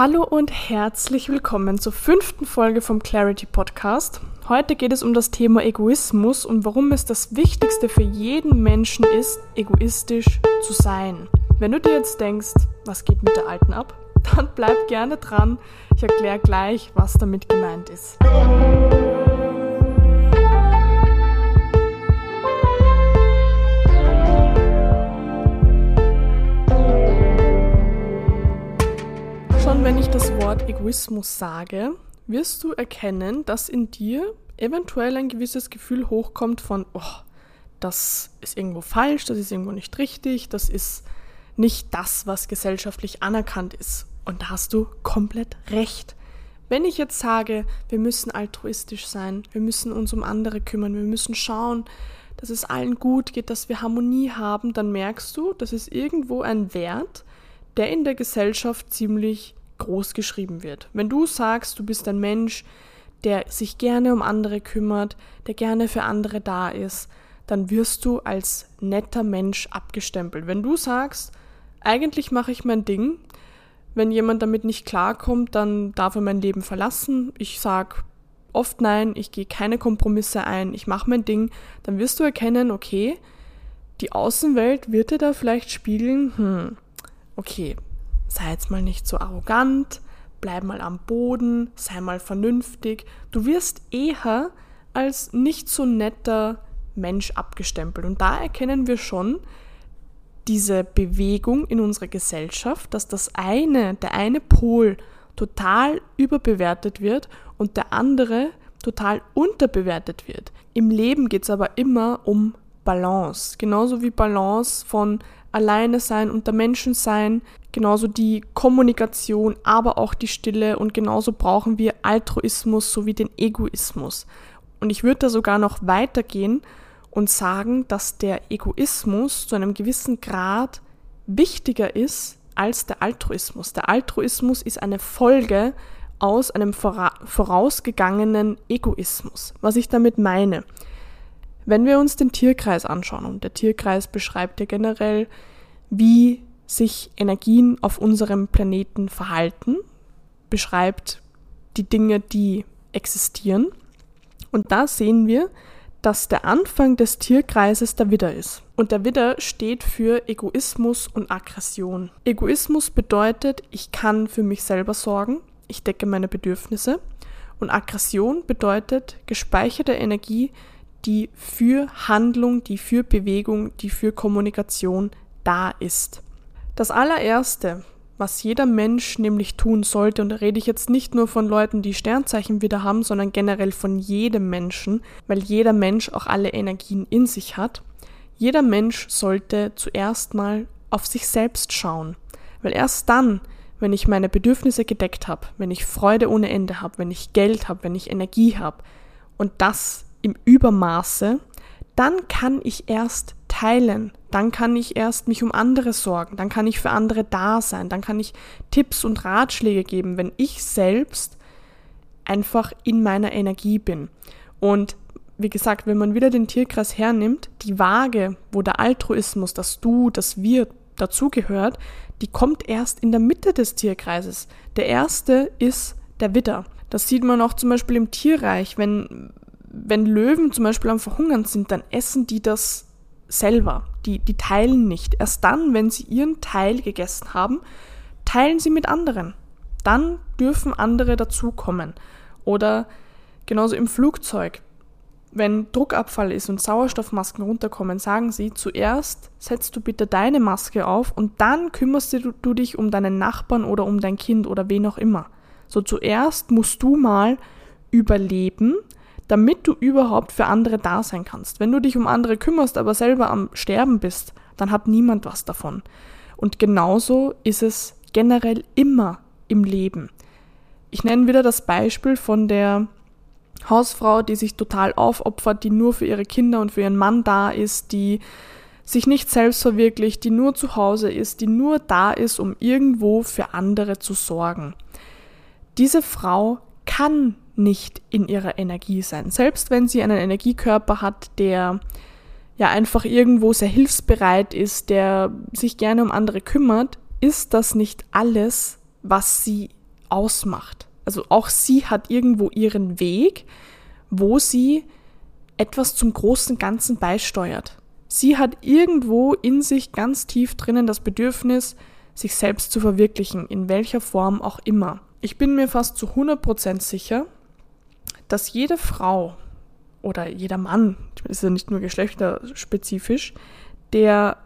Hallo und herzlich willkommen zur fünften Folge vom Clarity Podcast. Heute geht es um das Thema Egoismus und warum es das Wichtigste für jeden Menschen ist, egoistisch zu sein. Wenn du dir jetzt denkst, was geht mit der Alten ab, dann bleib gerne dran. Ich erkläre gleich, was damit gemeint ist. Wenn ich das Wort Egoismus sage, wirst du erkennen, dass in dir eventuell ein gewisses Gefühl hochkommt von, oh, das ist irgendwo falsch, das ist irgendwo nicht richtig, das ist nicht das, was gesellschaftlich anerkannt ist. Und da hast du komplett recht. Wenn ich jetzt sage, wir müssen altruistisch sein, wir müssen uns um andere kümmern, wir müssen schauen, dass es allen gut geht, dass wir Harmonie haben, dann merkst du, das ist irgendwo ein Wert, der in der Gesellschaft ziemlich groß geschrieben wird. Wenn du sagst, du bist ein Mensch, der sich gerne um andere kümmert, der gerne für andere da ist, dann wirst du als netter Mensch abgestempelt. Wenn du sagst, eigentlich mache ich mein Ding, wenn jemand damit nicht klarkommt, dann darf er mein Leben verlassen. Ich sage oft nein, ich gehe keine Kompromisse ein, ich mache mein Ding, dann wirst du erkennen, okay, die Außenwelt wird dir da vielleicht spiegeln, hm, okay, sei jetzt mal nicht so arrogant, bleib mal am Boden, sei mal vernünftig. Du wirst eher als nicht so netter Mensch abgestempelt. Und da erkennen wir schon diese Bewegung in unserer Gesellschaft, dass das eine, der eine Pol total überbewertet wird und der andere total unterbewertet wird. Im Leben geht es aber immer um Balance. Genauso wie Balance von alleine sein, unter Menschen sein, genauso die Kommunikation, aber auch die Stille und genauso brauchen wir Altruismus sowie den Egoismus. Und ich würde da sogar noch weitergehen und sagen, dass der Egoismus zu einem gewissen Grad wichtiger ist als der Altruismus. Der Altruismus ist eine Folge aus einem vorausgegangenen Egoismus. Was ich damit meine, wenn wir uns den Tierkreis anschauen, und der Tierkreis beschreibt ja generell, wie sich Energien auf unserem Planeten verhalten, beschreibt die Dinge, die existieren. Und da sehen wir, dass der Anfang des Tierkreises der Widder ist. Und der Widder steht für Egoismus und Aggression. Egoismus bedeutet, ich kann für mich selber sorgen, ich decke meine Bedürfnisse. Und Aggression bedeutet gespeicherte Energie, die für Handlung, die für Bewegung, die für Kommunikation da ist. Das allererste, was jeder Mensch nämlich tun sollte, und da rede ich jetzt nicht nur von Leuten, die Sternzeichen wieder haben, sondern generell von jedem Menschen, weil jeder Mensch auch alle Energien in sich hat. Jeder Mensch sollte zuerst mal auf sich selbst schauen, weil erst dann, wenn ich meine Bedürfnisse gedeckt habe, wenn ich Freude ohne Ende habe, wenn ich Geld habe, wenn ich Energie habe und das im Übermaße, dann kann ich erst teilen, dann kann ich erst mich um andere sorgen, dann kann ich für andere da sein, dann kann ich Tipps und Ratschläge geben, wenn ich selbst einfach in meiner Energie bin. Und wie gesagt, wenn man wieder den Tierkreis hernimmt, die Waage, wo der Altruismus, das Du, das Wir dazugehört, die kommt erst in der Mitte des Tierkreises. Der erste ist der Widder. Das sieht man auch zum Beispiel im Tierreich, wenn, wenn Löwen zum Beispiel am Verhungern sind, dann essen die das selber. Die, die teilen nicht. Erst dann, wenn sie ihren Teil gegessen haben, teilen sie mit anderen. Dann dürfen andere dazukommen. Oder genauso im Flugzeug. Wenn Druckabfall ist und Sauerstoffmasken runterkommen, sagen sie, zuerst setzt du bitte deine Maske auf und dann kümmerst du, du dich um deinen Nachbarn oder um dein Kind oder wen auch immer. So zuerst musst du mal überleben, damit du überhaupt für andere da sein kannst. Wenn du dich um andere kümmerst, aber selber am Sterben bist, dann hat niemand was davon. Und genauso ist es generell immer im Leben. Ich nenne wieder das Beispiel von der Hausfrau, die sich total aufopfert, die nur für ihre Kinder und für ihren Mann da ist, die sich nicht selbst verwirklicht, die nur zu Hause ist, die nur da ist, um irgendwo für andere zu sorgen. Diese Frau kann nicht in ihrer Energie sein. Selbst wenn sie einen Energiekörper hat, der ja einfach irgendwo sehr hilfsbereit ist, der sich gerne um andere kümmert, ist das nicht alles, was sie ausmacht. Also auch sie hat irgendwo ihren Weg, wo sie etwas zum großen Ganzen beisteuert. Sie hat irgendwo in sich ganz tief drinnen das Bedürfnis, sich selbst zu verwirklichen, in welcher Form auch immer. Ich bin mir fast zu 100% sicher, dass jede Frau oder jeder Mann, ist ja nicht nur geschlechterspezifisch, der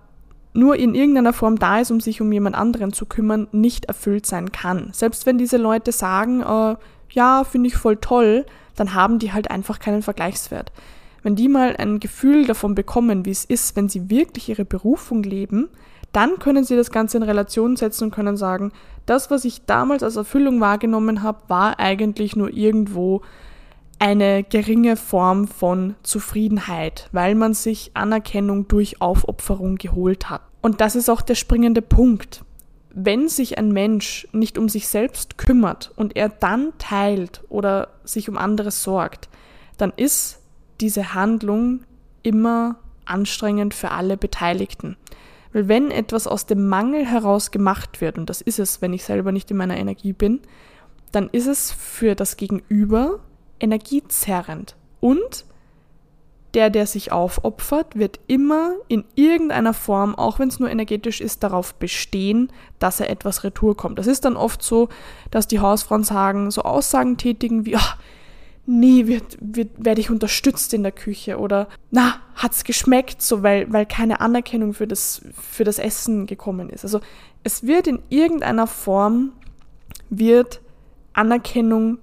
nur in irgendeiner Form da ist, um sich um jemand anderen zu kümmern, nicht erfüllt sein kann. Selbst wenn diese Leute sagen, äh, ja, finde ich voll toll, dann haben die halt einfach keinen Vergleichswert. Wenn die mal ein Gefühl davon bekommen, wie es ist, wenn sie wirklich ihre Berufung leben, dann können sie das Ganze in Relation setzen und können sagen, das, was ich damals als Erfüllung wahrgenommen habe, war eigentlich nur irgendwo eine geringe Form von Zufriedenheit, weil man sich Anerkennung durch Aufopferung geholt hat. Und das ist auch der springende Punkt. Wenn sich ein Mensch nicht um sich selbst kümmert und er dann teilt oder sich um andere sorgt, dann ist diese Handlung immer anstrengend für alle Beteiligten. Weil wenn etwas aus dem Mangel heraus gemacht wird, und das ist es, wenn ich selber nicht in meiner Energie bin, dann ist es für das Gegenüber energiezerrend. Und der, der sich aufopfert, wird immer in irgendeiner Form, auch wenn es nur energetisch ist, darauf bestehen, dass er etwas retour kommt. Das ist dann oft so, dass die Hausfrauen sagen, so Aussagen tätigen wie, oh, nie wird, wird, werde ich unterstützt in der Küche oder na, hat's geschmeckt, so weil, weil keine Anerkennung für das, für das Essen gekommen ist. Also es wird in irgendeiner Form, wird Anerkennung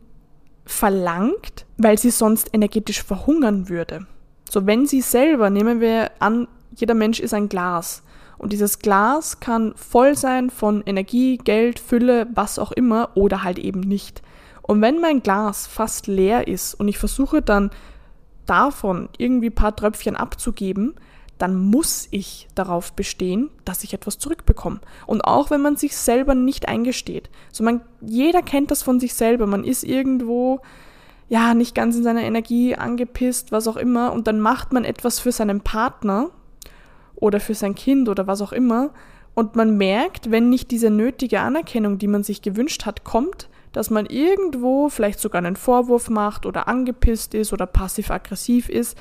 verlangt, weil sie sonst energetisch verhungern würde. So, wenn sie selber, nehmen wir an, jeder Mensch ist ein Glas. Und dieses Glas kann voll sein von Energie, Geld, Fülle, was auch immer, oder halt eben nicht. Und wenn mein Glas fast leer ist und ich versuche dann davon irgendwie ein paar Tröpfchen abzugeben, dann muss ich darauf bestehen, dass ich etwas zurückbekomme. Und auch wenn man sich selber nicht eingesteht. So man, jeder kennt das von sich selber. Man ist irgendwo, ja, nicht ganz in seiner Energie angepisst, was auch immer. Und dann macht man etwas für seinen Partner oder für sein Kind oder was auch immer. Und man merkt, wenn nicht diese nötige Anerkennung, die man sich gewünscht hat, kommt, dass man irgendwo vielleicht sogar einen Vorwurf macht oder angepisst ist oder passiv-aggressiv ist,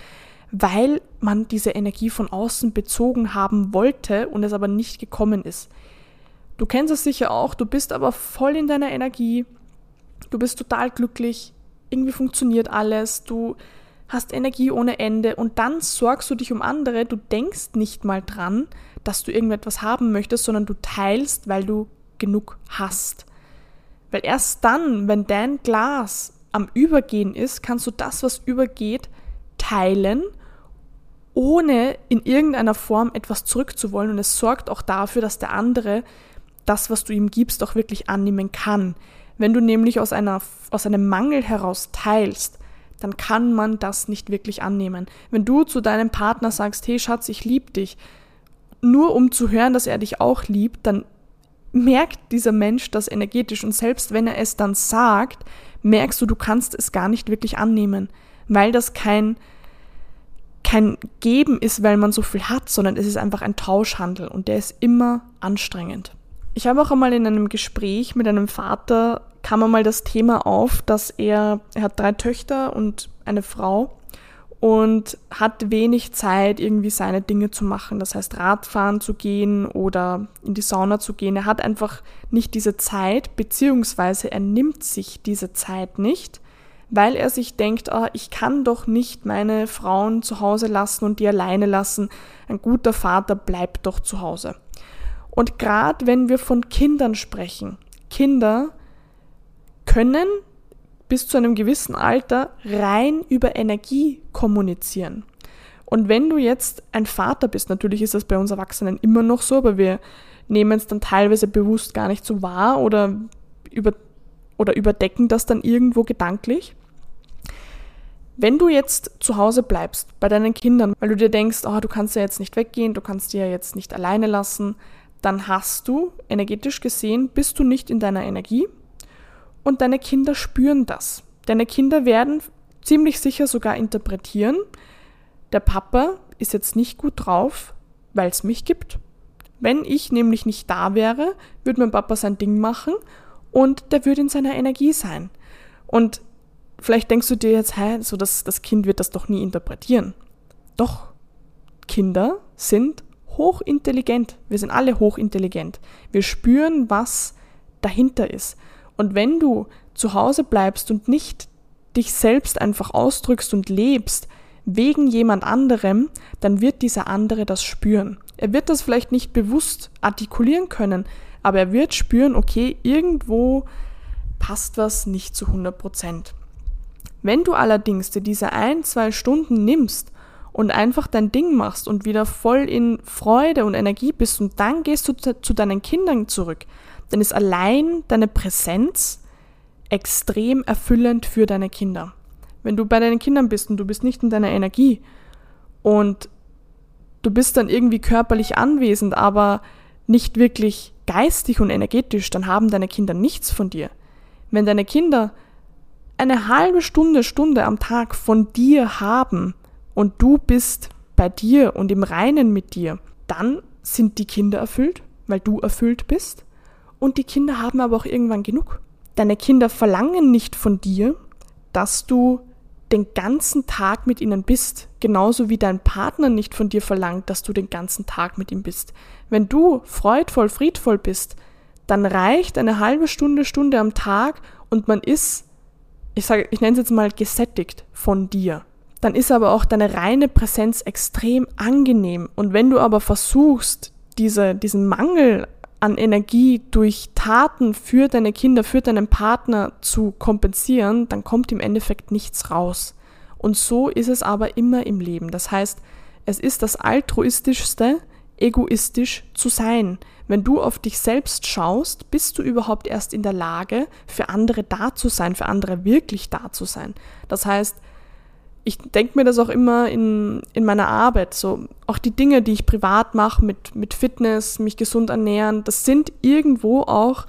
weil man diese Energie von außen bezogen haben wollte und es aber nicht gekommen ist. Du kennst es sicher auch, du bist aber voll in deiner Energie, du bist total glücklich, irgendwie funktioniert alles, du hast Energie ohne Ende und dann sorgst du dich um andere, du denkst nicht mal dran, dass du irgendetwas haben möchtest, sondern du teilst, weil du genug hast. Weil erst dann, wenn dein Glas am Übergehen ist, kannst du das, was übergeht, teilen ohne in irgendeiner Form etwas zurückzuwollen. Und es sorgt auch dafür, dass der andere das, was du ihm gibst, auch wirklich annehmen kann. Wenn du nämlich aus, einer, aus einem Mangel heraus teilst, dann kann man das nicht wirklich annehmen. Wenn du zu deinem Partner sagst, hey Schatz, ich liebe dich, nur um zu hören, dass er dich auch liebt, dann merkt dieser Mensch das energetisch und selbst wenn er es dann sagt, merkst du, du kannst es gar nicht wirklich annehmen, weil das kein kein Geben ist, weil man so viel hat, sondern es ist einfach ein Tauschhandel und der ist immer anstrengend. Ich habe auch einmal in einem Gespräch mit einem Vater kam einmal das Thema auf, dass er, er hat drei Töchter und eine Frau und hat wenig Zeit, irgendwie seine Dinge zu machen. Das heißt, Radfahren zu gehen oder in die Sauna zu gehen. Er hat einfach nicht diese Zeit, beziehungsweise er nimmt sich diese Zeit nicht weil er sich denkt, oh, ich kann doch nicht meine Frauen zu Hause lassen und die alleine lassen. Ein guter Vater bleibt doch zu Hause. Und gerade wenn wir von Kindern sprechen, Kinder können bis zu einem gewissen Alter rein über Energie kommunizieren. Und wenn du jetzt ein Vater bist, natürlich ist das bei uns Erwachsenen immer noch so, aber wir nehmen es dann teilweise bewusst gar nicht so wahr oder über oder überdecken das dann irgendwo gedanklich. Wenn du jetzt zu Hause bleibst bei deinen Kindern, weil du dir denkst, oh, du kannst ja jetzt nicht weggehen, du kannst die ja jetzt nicht alleine lassen, dann hast du, energetisch gesehen, bist du nicht in deiner Energie und deine Kinder spüren das. Deine Kinder werden ziemlich sicher sogar interpretieren, der Papa ist jetzt nicht gut drauf, weil es mich gibt. Wenn ich nämlich nicht da wäre, würde mein Papa sein Ding machen und der wird in seiner Energie sein. Und vielleicht denkst du dir jetzt, hä, so das, das Kind wird das doch nie interpretieren. Doch, Kinder sind hochintelligent. Wir sind alle hochintelligent. Wir spüren, was dahinter ist. Und wenn du zu Hause bleibst und nicht dich selbst einfach ausdrückst und lebst wegen jemand anderem, dann wird dieser andere das spüren. Er wird das vielleicht nicht bewusst artikulieren können, aber er wird spüren, okay, irgendwo passt was nicht zu 100 Prozent. Wenn du allerdings dir diese ein, zwei Stunden nimmst und einfach dein Ding machst und wieder voll in Freude und Energie bist und dann gehst du zu deinen Kindern zurück, dann ist allein deine Präsenz extrem erfüllend für deine Kinder. Wenn du bei deinen Kindern bist und du bist nicht in deiner Energie und du bist dann irgendwie körperlich anwesend, aber nicht wirklich geistig und energetisch, dann haben deine Kinder nichts von dir. Wenn deine Kinder eine halbe Stunde, Stunde am Tag von dir haben und du bist bei dir und im Reinen mit dir, dann sind die Kinder erfüllt, weil du erfüllt bist. Und die Kinder haben aber auch irgendwann genug. Deine Kinder verlangen nicht von dir, dass du den ganzen Tag mit ihnen bist, genauso wie dein Partner nicht von dir verlangt, dass du den ganzen Tag mit ihm bist. Wenn du freudvoll, friedvoll bist, dann reicht eine halbe Stunde, Stunde am Tag und man ist, ich sage, ich nenne es jetzt mal gesättigt von dir. Dann ist aber auch deine reine Präsenz extrem angenehm. Und wenn du aber versuchst, diese, diesen Mangel an Energie durch Taten für deine Kinder, für deinen Partner zu kompensieren, dann kommt im Endeffekt nichts raus. Und so ist es aber immer im Leben. Das heißt, es ist das altruistischste, egoistisch zu sein. Wenn du auf dich selbst schaust, bist du überhaupt erst in der Lage, für andere da zu sein, für andere wirklich da zu sein. Das heißt, ich denke mir das auch immer in, in meiner Arbeit. So, auch die Dinge, die ich privat mache, mit, mit Fitness, mich gesund ernähren, das sind irgendwo auch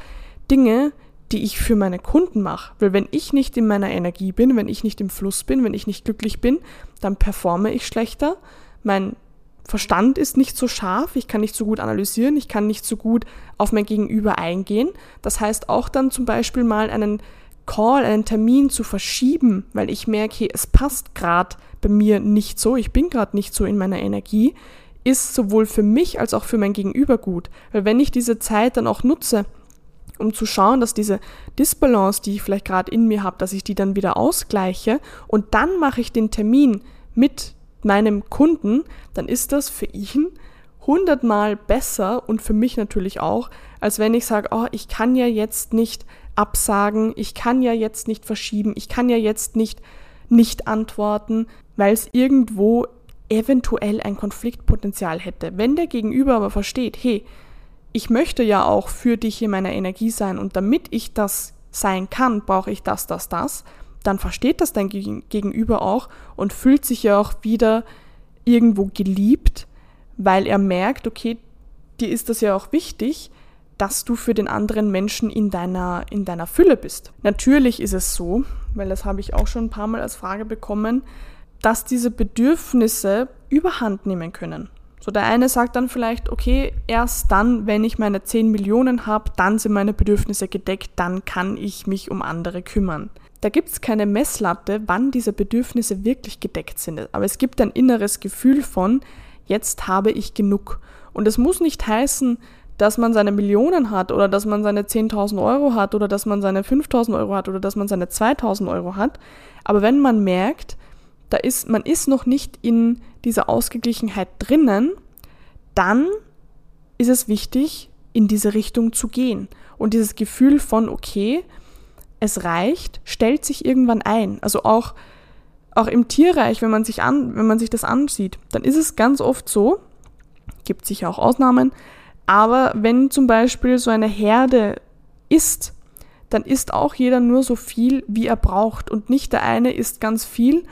Dinge, die ich für meine Kunden mache. Weil wenn ich nicht in meiner Energie bin, wenn ich nicht im Fluss bin, wenn ich nicht glücklich bin, dann performe ich schlechter. Mein Verstand ist nicht so scharf, ich kann nicht so gut analysieren, ich kann nicht so gut auf mein Gegenüber eingehen. Das heißt auch dann zum Beispiel mal einen Call, einen Termin zu verschieben, weil ich merke, hey, es passt gerade bei mir nicht so, ich bin gerade nicht so in meiner Energie, ist sowohl für mich als auch für mein Gegenüber gut. Weil wenn ich diese Zeit dann auch nutze, um zu schauen, dass diese Disbalance, die ich vielleicht gerade in mir habe, dass ich die dann wieder ausgleiche und dann mache ich den Termin mit meinem Kunden, dann ist das für ihn hundertmal besser und für mich natürlich auch, als wenn ich sage, oh, ich kann ja jetzt nicht absagen, ich kann ja jetzt nicht verschieben, ich kann ja jetzt nicht nicht antworten, weil es irgendwo eventuell ein Konfliktpotenzial hätte. Wenn der Gegenüber aber versteht, hey, ich möchte ja auch für dich in meiner Energie sein und damit ich das sein kann, brauche ich das, das, das, dann versteht das dein Gegenüber auch und fühlt sich ja auch wieder irgendwo geliebt, weil er merkt, okay, dir ist das ja auch wichtig, dass du für den anderen Menschen in deiner, in deiner Fülle bist. Natürlich ist es so, weil das habe ich auch schon ein paar Mal als Frage bekommen, dass diese Bedürfnisse überhand nehmen können. So der eine sagt dann vielleicht, okay, erst dann, wenn ich meine 10 Millionen habe, dann sind meine Bedürfnisse gedeckt, dann kann ich mich um andere kümmern. Da gibt es keine Messlatte, wann diese Bedürfnisse wirklich gedeckt sind. Aber es gibt ein inneres Gefühl von, jetzt habe ich genug. Und es muss nicht heißen, dass man seine Millionen hat oder dass man seine 10.000 Euro hat oder dass man seine 5.000 Euro hat oder dass man seine 2.000 Euro hat. Aber wenn man merkt, da ist, man ist noch nicht in dieser Ausgeglichenheit drinnen, dann ist es wichtig, in diese Richtung zu gehen. Und dieses Gefühl von, okay, es reicht, stellt sich irgendwann ein. Also auch, auch im Tierreich, wenn man sich an, wenn man sich das ansieht, dann ist es ganz oft so, gibt sicher auch Ausnahmen, aber wenn zum Beispiel so eine Herde isst, dann isst auch jeder nur so viel, wie er braucht. Und nicht der eine isst ganz viel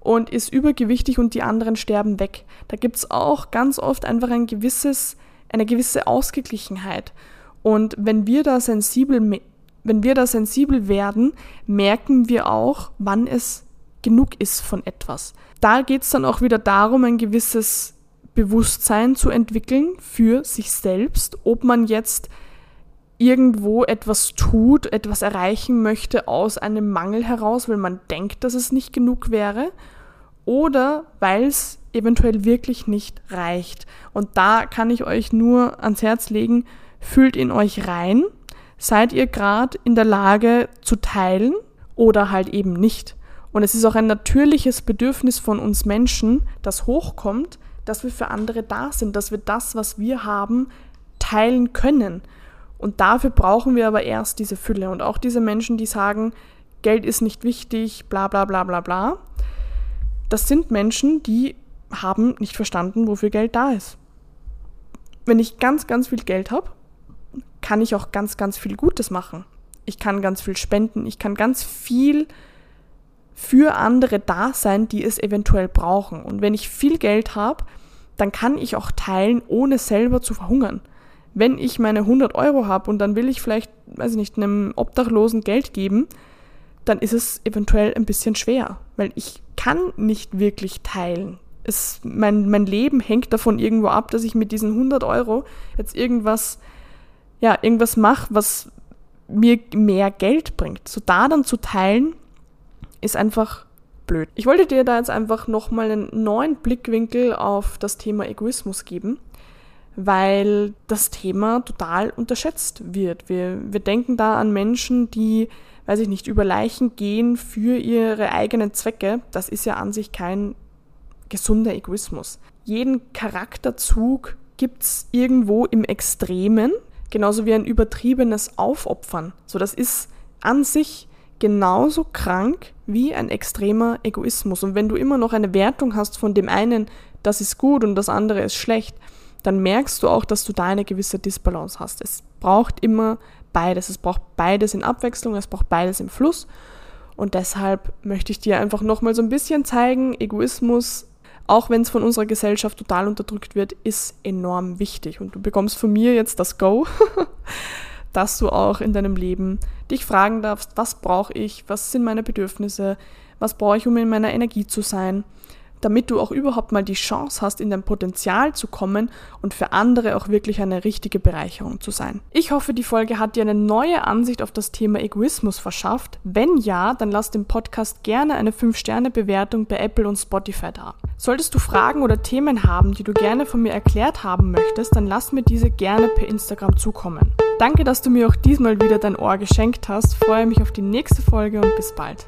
und ist übergewichtig und die anderen sterben weg. Da gibt es auch ganz oft einfach ein gewisses, eine gewisse Ausgeglichenheit. Und wenn wir da sensibel, wenn wir da sensibel werden, merken wir auch, wann es genug ist von etwas. Da geht es dann auch wieder darum, ein gewisses Bewusstsein zu entwickeln für sich selbst, ob man jetzt irgendwo etwas tut, etwas erreichen möchte aus einem Mangel heraus, weil man denkt, dass es nicht genug wäre, oder weil es eventuell wirklich nicht reicht. Und da kann ich euch nur ans Herz legen, fühlt in euch rein, seid ihr gerade in der Lage zu teilen oder halt eben nicht. Und es ist auch ein natürliches Bedürfnis von uns Menschen, das hochkommt, dass wir für andere da sind, dass wir das, was wir haben, teilen können. Und dafür brauchen wir aber erst diese Fülle. Und auch diese Menschen, die sagen, Geld ist nicht wichtig, bla bla bla bla bla. Das sind Menschen, die haben nicht verstanden, wofür Geld da ist. Wenn ich ganz, ganz viel Geld habe, kann ich auch ganz, ganz viel Gutes machen. Ich kann ganz viel spenden, ich kann ganz viel für andere da sein, die es eventuell brauchen. Und wenn ich viel Geld habe, dann kann ich auch teilen, ohne selber zu verhungern. Wenn ich meine 100 Euro habe und dann will ich vielleicht, weiß ich nicht, einem Obdachlosen Geld geben, dann ist es eventuell ein bisschen schwer, weil ich kann nicht wirklich teilen. Es, mein, mein Leben hängt davon irgendwo ab, dass ich mit diesen 100 Euro jetzt irgendwas, ja, irgendwas mache, was mir mehr Geld bringt. So da dann zu teilen, ist einfach blöd. Ich wollte dir da jetzt einfach nochmal einen neuen Blickwinkel auf das Thema Egoismus geben, weil das Thema total unterschätzt wird. Wir, wir denken da an Menschen, die, weiß ich nicht, über Leichen gehen für ihre eigenen Zwecke. Das ist ja an sich kein gesunder Egoismus. Jeden Charakterzug gibt's irgendwo im Extremen, genauso wie ein übertriebenes Aufopfern. So, das ist an sich genauso krank wie ein extremer Egoismus. Und wenn du immer noch eine Wertung hast von dem einen, das ist gut und das andere ist schlecht, dann merkst du auch, dass du da eine gewisse Disbalance hast. Es braucht immer beides. Es braucht beides in Abwechslung, es braucht beides im Fluss. Und deshalb möchte ich dir einfach nochmal so ein bisschen zeigen, Egoismus, auch wenn es von unserer Gesellschaft total unterdrückt wird, ist enorm wichtig. Und du bekommst von mir jetzt das Go, dass du auch in deinem Leben dich fragen darfst, was brauche ich, was sind meine Bedürfnisse, was brauche ich, um in meiner Energie zu sein damit du auch überhaupt mal die Chance hast, in dein Potenzial zu kommen und für andere auch wirklich eine richtige Bereicherung zu sein. Ich hoffe, die Folge hat dir eine neue Ansicht auf das Thema Egoismus verschafft. Wenn ja, dann lass dem Podcast gerne eine 5-Sterne-Bewertung bei Apple und Spotify da. Solltest du Fragen oder Themen haben, die du gerne von mir erklärt haben möchtest, dann lass mir diese gerne per Instagram zukommen. Danke, dass du mir auch diesmal wieder dein Ohr geschenkt hast. Freue mich auf die nächste Folge und bis bald.